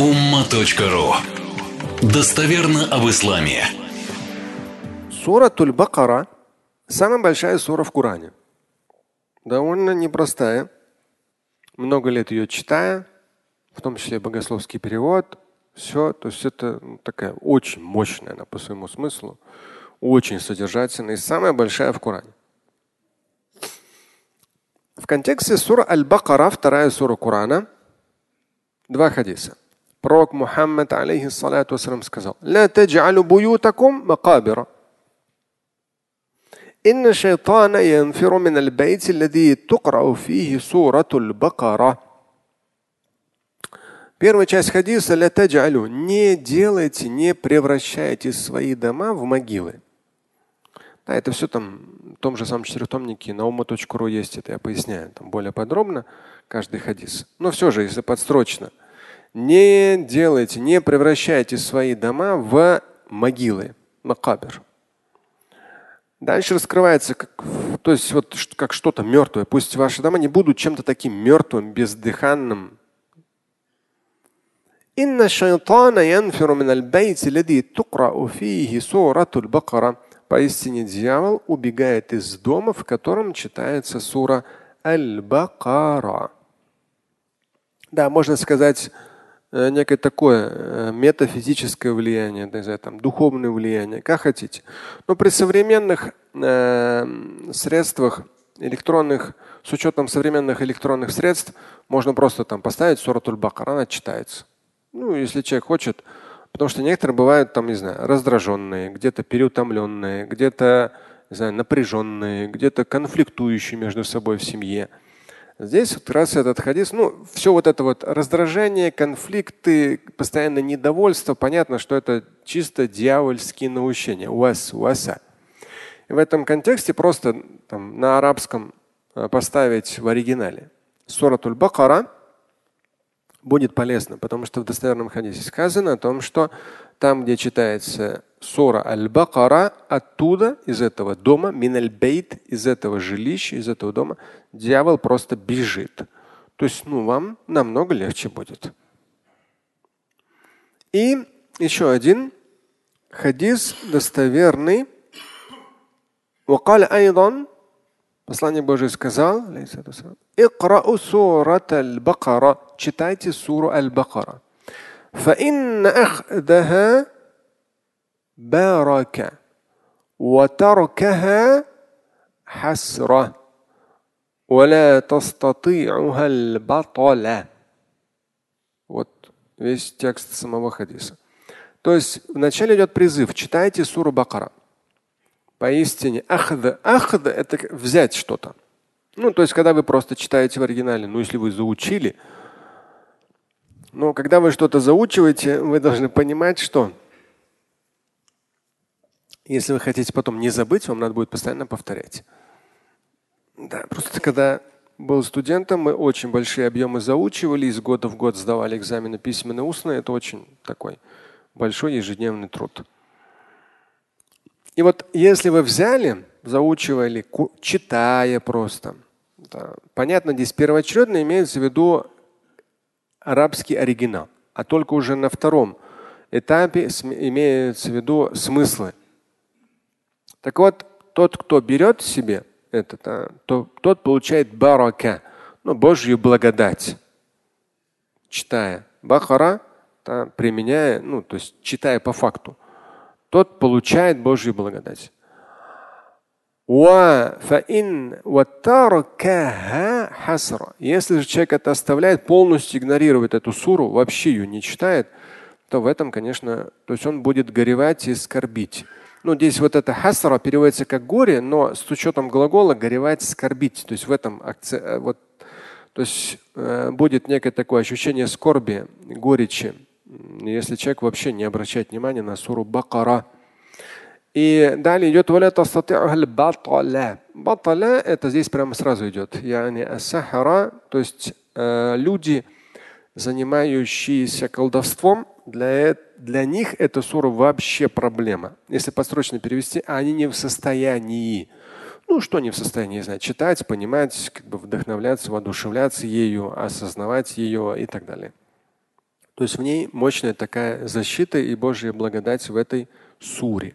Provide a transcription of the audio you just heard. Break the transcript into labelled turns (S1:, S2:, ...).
S1: umma.ru Достоверно об исламе.
S2: Сура Туль-Бакара – самая большая сура в Коране. Довольно непростая. Много лет ее читая, в том числе богословский перевод. Все, то есть это такая очень мощная она по своему смыслу, очень содержательная и самая большая в Коране. В контексте сура Аль-Бакара, вторая сура Корана, два хадиса. Пророк Мухаммад, алейхиссалату вассалам, сказал, «Ла таджалю буютакум макабира». إن الشيطان ينفر من البيت الذي تقرأ فيه سورة البقرة. Первая часть хадиса ля таджалю. Не делайте, не превращайте свои дома в могилы. Да, это все там в том же самом четырехтомнике на ума.ру есть, это я поясняю там более подробно, каждый хадис. Но все же, если подстрочно – не делайте, не превращайте свои дома в могилы, макабер. Дальше раскрывается, как, то есть вот как что-то мертвое. Пусть ваши дома не будут чем-то таким мертвым, бездыханным. Инна шайтана янфиру мин аль-байти, лади тукрау фихи суратуль бакара. Поистине дьявол убегает из дома, в котором читается сура Аль-Бакара. Да, можно сказать некое такое э, метафизическое влияние, не знаю, там, духовное влияние, как хотите. Но при современных э, средствах электронных, с учетом современных электронных средств, можно просто там поставить суратуль бакар, она читается. Ну, если человек хочет, потому что некоторые бывают там, не знаю, раздраженные, где-то переутомленные, где-то, не знаю, напряженные, где-то конфликтующие между собой в семье. Здесь вот раз этот хадис, ну, все вот это вот раздражение, конфликты, постоянное недовольство, понятно, что это чисто дьявольские наущения. Уас, уаса. И в этом контексте просто там, на арабском э, поставить в оригинале. Суратуль Бакара будет полезно, потому что в достоверном хадисе сказано о том, что там, где читается сура Аль-Бакара, оттуда, из этого дома, миналь-бейт, из этого жилища, из этого дома, дьявол просто бежит. То есть, ну, вам намного легче будет. И еще один хадис достоверный. وقال أيضا Послание Божие сказал, Икрау сурат аль-Бакара, читайте суру аль-Бакара. فإن أخذها بركة وتركها حسرة ولا تستطيعها البطلة Вот весь текст самого хадиса. То есть вначале идет призыв, читайте суру Бакара. Поистине, ахд, ахд – это взять что-то. Ну, то есть, когда вы просто читаете в оригинале, ну, если вы заучили – но когда вы что-то заучиваете, вы должны понимать, что если вы хотите потом не забыть, вам надо будет постоянно повторять. Да, просто когда был студентом, мы очень большие объемы заучивали, из года в год сдавали экзамены письменные, устные. Это очень такой большой ежедневный труд. И вот если вы взяли, заучивали, читая просто, да, понятно, здесь первоочередно имеется в виду арабский оригинал, а только уже на втором этапе имеется в виду смыслы. Так вот, тот, кто берет себе это, а, то тот получает барака, ну, Божью благодать. Читая Бахара, применяя, ну, то есть читая по факту, тот получает Божью благодать. Если же человек это оставляет, полностью игнорирует эту суру, вообще ее не читает, то в этом, конечно, то есть он будет горевать и скорбить. Ну, здесь вот это хасра переводится как горе, но с учетом глагола горевать, скорбить. То есть в этом акцент, э, вот, то есть э, будет некое такое ощущение скорби, горечи, если человек вообще не обращает внимания на суру Бакара. И далее идет. Баталя это здесь прямо сразу идет. Яни асахара, то есть э, люди, занимающиеся колдовством, для, для них эта сура вообще проблема. Если подстрочно перевести, они не в состоянии. Ну, что не в состоянии, не знаю, читать, понимать, как бы вдохновляться, воодушевляться ею, осознавать ее и так далее. То есть в ней мощная такая защита и Божья благодать в этой суре.